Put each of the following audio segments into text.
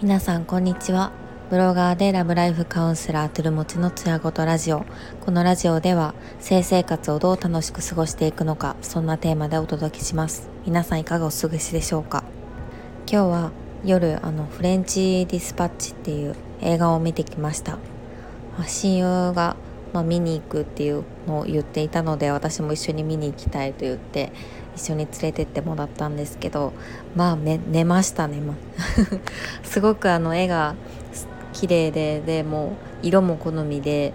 皆さんこんにちは。ブロガーでラブライフカウンセラートゥルモチのつやごとラジオ。このラジオでは性生活をどう楽しく過ごしていくのかそんなテーマでお届けします。皆さんいかがお過ごしでしょうか？今日は夜あのフレンチディスパッチっていう映画を見てきました。親友が、まあ、見に行くっていうのを言っていたので私も一緒に見に行きたいと言って一緒に連れてってもらったんですけどまあ寝ましたね、すごくあの絵が綺麗ででも色も好みで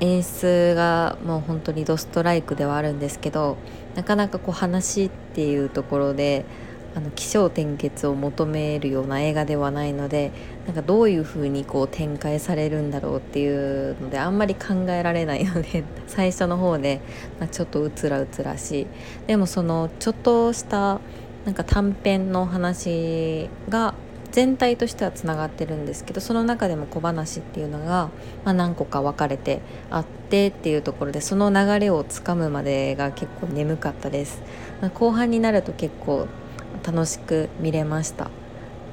演出がもう本当にドストライクではあるんですけどなかなかこう話っていうところであの起承転結を求めるような映画ではないのでなんかどういう風にこう展開されるんだろうっていうのであんまり考えられないので 最初の方で、まあ、ちょっとうつらうつらしい。でもそのちょっとしたなんか短編の話が全体としてはつながってるんですけどその中でも小話っていうのが、まあ、何個か分かれてあってっていうところでその流れをつかむまでが結構眠かったです、まあ、後半になると結構楽しく見れました。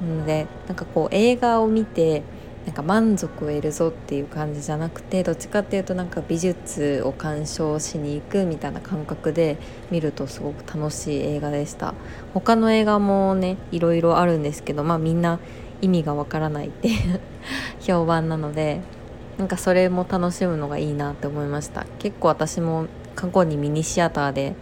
なのでなんかこう映画を見てなんか満足を得るぞっていう感じじゃなくてどっちかっていうとなんか美術を鑑賞しに行くみたいな感覚で見るとすごく楽しい映画でした。他の映画もねいろいろあるんですけどまあみんな意味がわからないっていう 評判なのでなんかそれも楽しむのがいいなって思いました。結構私も過去にミニシアターで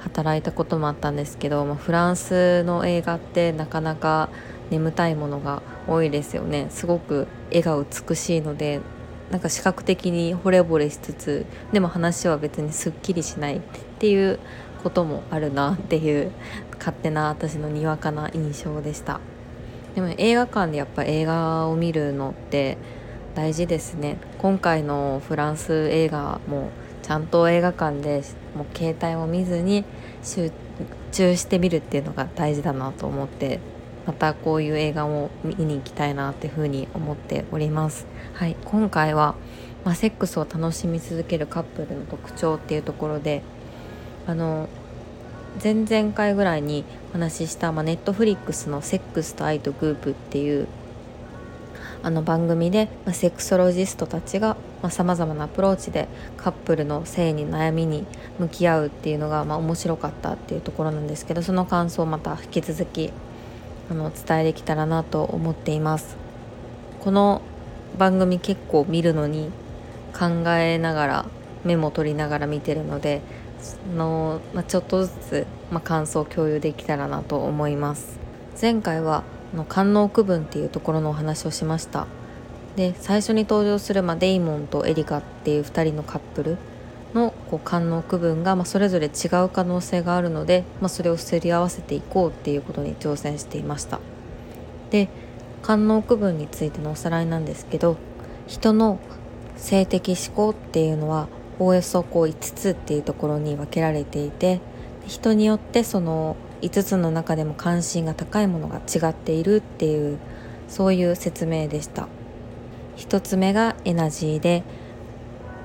働いたこともあったんですけど、まあ、フランスの映画ってなかなか眠たいものが多いですよね。すごく絵が美しいのでなんか視覚的に惚れ惚れしつつでも話は別にすっきりしないっていうこともあるなっていう勝手な私のにわかな印象でした。でも映画館でやっぱ映画を見るのって大事ですね。今回のフランス映画もちゃんと映画館でもう携帯を見ずに集中してみるっていうのが大事だなと思ってまたこういう映画を見に行きたいなっていうふうに思っております。はい、今回は、まあ、セックスを楽しみ続けるカップルの特徴っていうところであの前々回ぐらいにお話しした、まあ、ネットフリックスの「セックスと愛とグープ」っていうあの番組で、まあ、セクソロジストたちがさまざ、まなアプローチでカップルの性に悩みに向き合うっていうのが、まあ、面白かったっていうところなんですけどその感想をまた引き続きあの伝えできたらなと思っています。この番組結構見るのに考えながらメモ取りながら見てるのでの、まあ、ちょっとずつ、まあ、感想を共有できたらなと思います。前回はの官能区分っていうところのお話をしました。で最初に登場する、まあ、デイモンとエリカっていう2人のカップルのこう官能区分が、まあ、それぞれ違う可能性があるので、まあ、それをすり合わせていこうっていうことに挑戦していました。で官能区分についてのおさらいなんですけど人の性的思考っていうのはおおよそこう5つっていうところに分けられていて人によってその5つの中でも関心が高いものが違っているっていうそういう説明でした。1つ目がエナジーで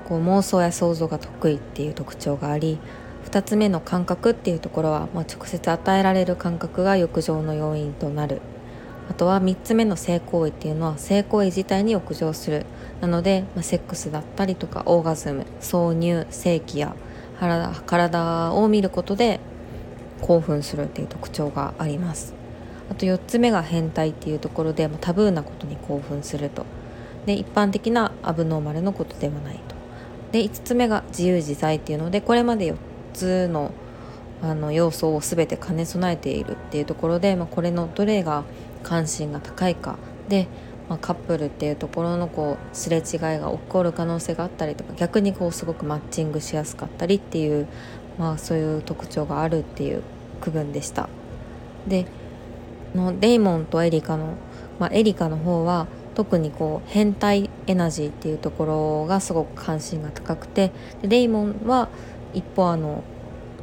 こう妄想や想像が得意っていう特徴があり2つ目の感覚っていうところは、まあ、直接与えられる感覚が欲情の要因となる。あとは3つ目の性行為っていうのは性行為自体に欲情する。なので、まあ、セックスだったりとかオーガズム挿入性器や体を見ることで興奮するっていう特徴があります。あと4つ目が変態っていうところで、ま、タブーなことに興奮すると。で一般的なアブノーマルのことではないと。で5つ目が自由自在っていうのでこれまで4つのあの要素を全て兼ね備えているっていうところで、まあ、これのどれが関心が高いか。で、まあ、カップルっていうところのこうすれ違いが起こる可能性があったりとか逆にこうすごくマッチングしやすかったりっていう、まあ、そういう特徴があるっていう区分でした。でのデイモンとエリカの、まあ、エリカの方は特にこう変態エナジーっていうところがすごく関心が高くてでレイモンは一方あの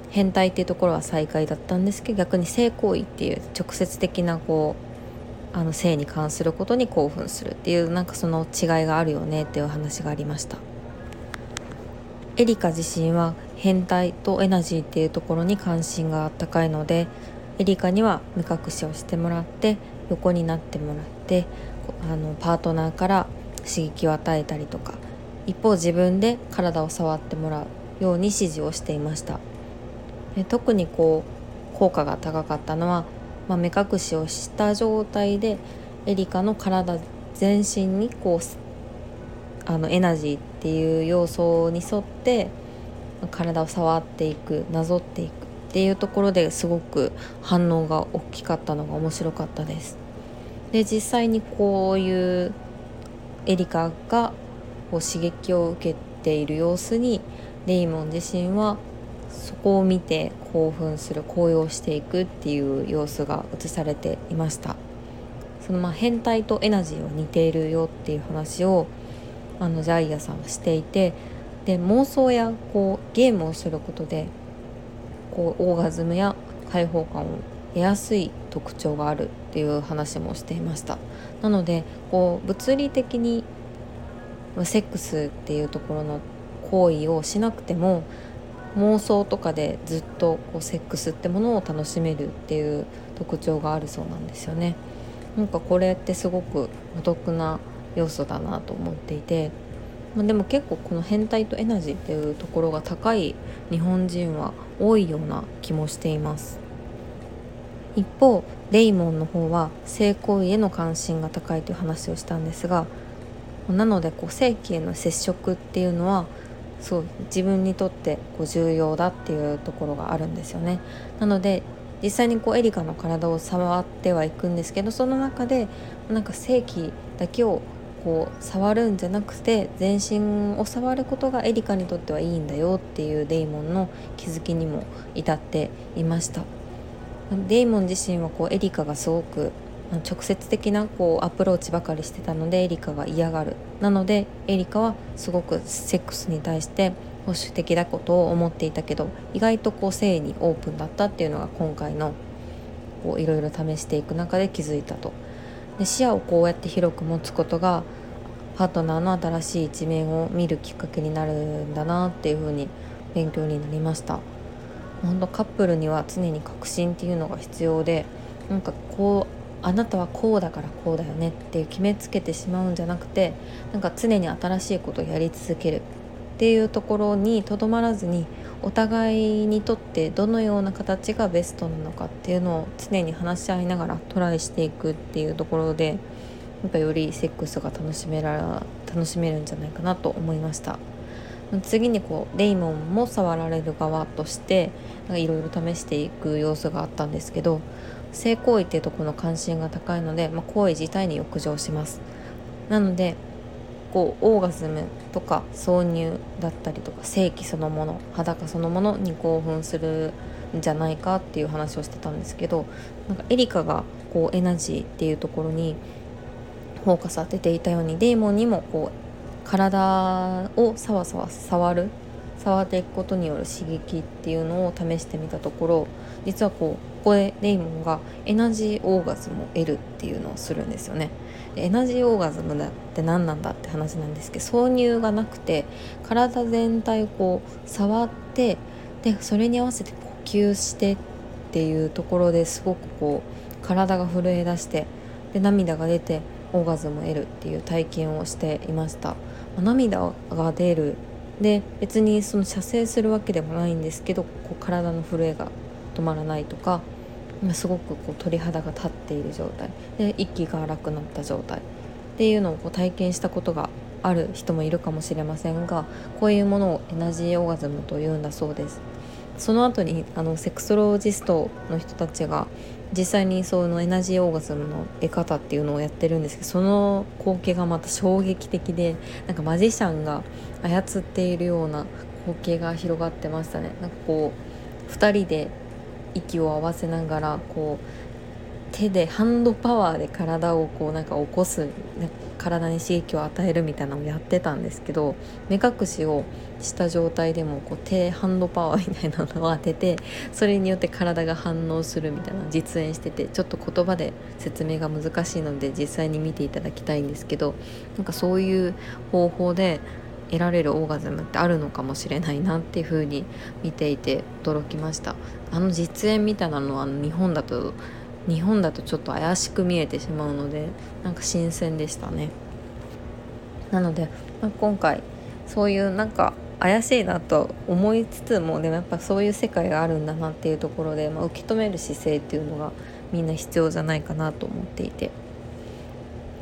変態っていうところは最下位だったんですけど逆に性行為っていう直接的なこうあの性に関することに興奮するっていうなんかその違いがあるよねっていう話がありましたエリカ自身は変態とエナジーっていうところに関心が高いのでエリカには目隠しをしてもらって横になってもらってあのパートナーから刺激を与えたりとか一方自分で体を触ってもらうように指示をしていました。特にこう効果が高かったのは、まあ、目隠しをした状態でエリカの体全身にこうあのエナジーっていう要素に沿って体を触っていくなぞっていくっていうところですごく反応が大きかったのが面白かったです。で実際にこういうエリカがこう刺激を受けている様子にレイモン自身はそこを見て興奮する高揚していくっていう様子が映されていましたそのまあ変態とエナジーは似ているよっていう話をあのジャイアさんはしていてで妄想やこうゲームをすることでこうオーガズムや開放感を得やすい特徴があるっていう話もしていました。なのでこう物理的にセックスっていうところの行為をしなくても妄想とかでずっとこうセックスってものを楽しめるっていう特徴があるそうなんですよね。なんかこれってすごくお得な要素だなと思っていて、まあ、でも結構この変態とエナジーっていうところが高い日本人は多いような気もしています一方レイモンの方は性行為への関心が高いという話をしたんですがなのでこう性器への接触っていうのはそう自分にとってこう重要だっていうところがあるんですよね。なので実際にこうエリカの体を触ってはいくんですけどその中でなんか性器だけをこう触るんじゃなくて全身を触ることがエリカにとってはいいんだよっていうデイモンの気づきにも至っていました。デイモン自身はこうエリカがすごく直接的なこうアプローチばかりしてたのでエリカが嫌がる。なのでエリカはすごくセックスに対して保守的だことを思っていたけど意外とこう性にオープンだったっていうのが今回のこういろいろ試していく中で気づいたと。で視野をこうやって広く持つことがパートナーの新しい一面を見るきっかけになるんだなっていうふうに勉強になりました。本当カップルには常に確信っていうのが必要でなんかこうあなたはこうだからこうだよねっていう決めつけてしまうんじゃなくてなんか常に新しいことをやり続けるっていうところにとどまらずにお互いにとってどのような形がベストなのかっていうのを常に話し合いながらトライしていくっていうところでやっぱよりセックスが楽しめら楽しめるんじゃないかなと思いました。次にこうレイモンも触られる側としていろいろ試していく様子があったんですけど性行為っていうとこの関心が高いので、まあ、行為自体に浴場します。なのでこうオーガズムとか挿入だったりとか性器そのもの裸そのものに興奮するんじゃないかっていう話をしてたんですけどなんかエリカがこうエナジーっていうところにフォーカス当てていたようにデーモンにもこう体をさわさわ触る触っていくことによる刺激っていうのを試してみたところ実はこうここでレイモンがエナジーオーガズムを得るっていうのをするんですよね。エナジーオーガズムだって何なんだって話なんですけど挿入がなくて体全体をこう触ってでそれに合わせて呼吸してっていうところですごくこう体が震え出してで涙が出てオーガズムを得るっていう体験をしていました。涙が出るで別にその射精するわけでもないんですけどこう体の震えが止まらないとかすごくこう鳥肌が立っている状態。で息が荒くなった状態。っていうのをこう体験したことがある人もいるかもしれませんがこういうものをエナジーオーガズムというんだそうです。その後にあのセクソロジストの人たちが実際にそのエナジーオーガズムの得方っていうのをやってるんですけどその光景がまた衝撃的でなんかマジシャンが操っているような光景が広がってましたね。なんかこう2人で息を合わせながらこう手でハンドパワーで体をこうなんか起こす体に刺激を与えるみたいなのをやってたんですけど目隠しをした状態でもこう手ハンドパワーみたいなのを当てて それによって体が反応するみたいな実演しててちょっと言葉で説明が難しいので実際に見ていただきたいんですけどなんかそういう方法で得られるオーガズムってあるのかもしれないなっていう風に見ていて驚きました。あの実演みたいなのは日本だと日本だとちょっと怪しく見えてしまうのでなんか新鮮でしたね。なので、まあ、今回そういうなんか怪しいなと思いつつもでもやっぱそういう世界があるんだなっていうところで、まあ、受け止める姿勢っていうのがみんな必要じゃないかなと思っていて。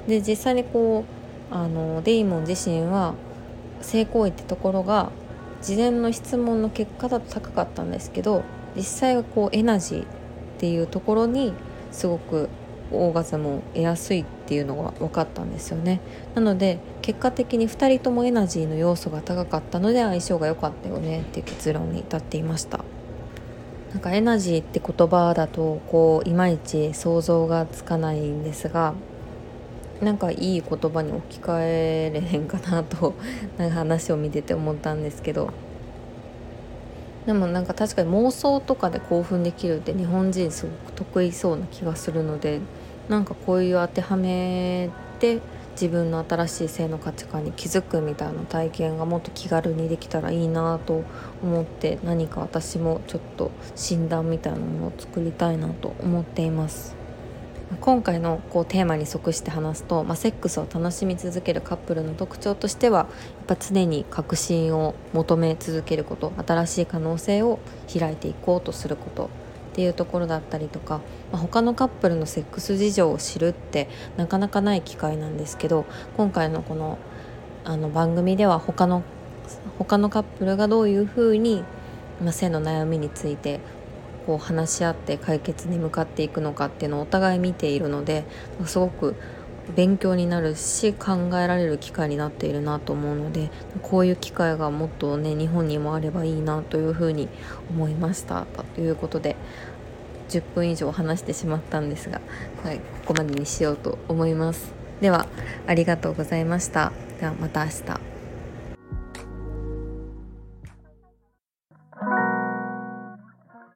で実際にこうあのデイモン自身は性行為ってところが事前の質問の結果だと高かったんですけど実際はこうエナジーっていうところにすごくオーガズムを得やすいっていうのが分かったんですよね。なので結果的に2人ともエナジーの要素が高かったので相性が良かったよねっていう結論に至っていました。なんかエナジーって言葉だとこういまいち想像がつかないんですがなんかいい言葉に置き換えれへんかなとなんか話を見てて思ったんですけどでもなんか確かに妄想とかで興奮できるって日本人すごく得意そうな気がするのでなんかこういう当てはめて自分の新しい性の価値観に気づくみたいな体験がもっと気軽にできたらいいなと思って何か私もちょっと診断みたいなものを作りたいなと思っています。今回のこうテーマに即して話すと、まあ、セックスを楽しみ続けるカップルの特徴としてはやっぱ常に革新を求め続けること新しい可能性を開いていこうとすることっていうところだったりとか、まあ、他のカップルのセックス事情を知るってなかなかない機会なんですけど今回のこのあの番組では他の他のカップルがどういうふうに、まあ、性の悩みについてこう話し合って解決に向かっていくのかっていうのをお互い見ているのですごく勉強になるし考えられる機会になっているなと思うのでこういう機会がもっとね日本にもあればいいなというふうに思いましたということで10分以上話してしまったんですが、はい、ここまでにしようと思います。ではありがとうございました。ではまた明日。